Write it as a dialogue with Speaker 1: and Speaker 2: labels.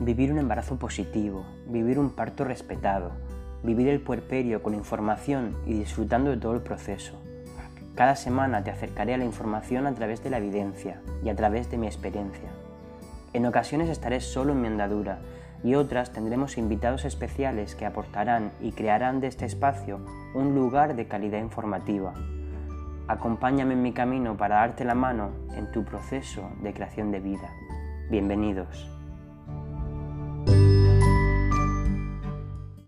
Speaker 1: vivir un embarazo positivo, vivir un parto respetado, vivir el puerperio con información y disfrutando de todo el proceso. Cada semana te acercaré a la información a través de la evidencia y a través de mi experiencia. En ocasiones estaré solo en mi andadura y otras tendremos invitados especiales que aportarán y crearán de este espacio un lugar de calidad informativa. Acompáñame en mi camino para darte la mano en tu proceso de creación de vida. Bienvenidos.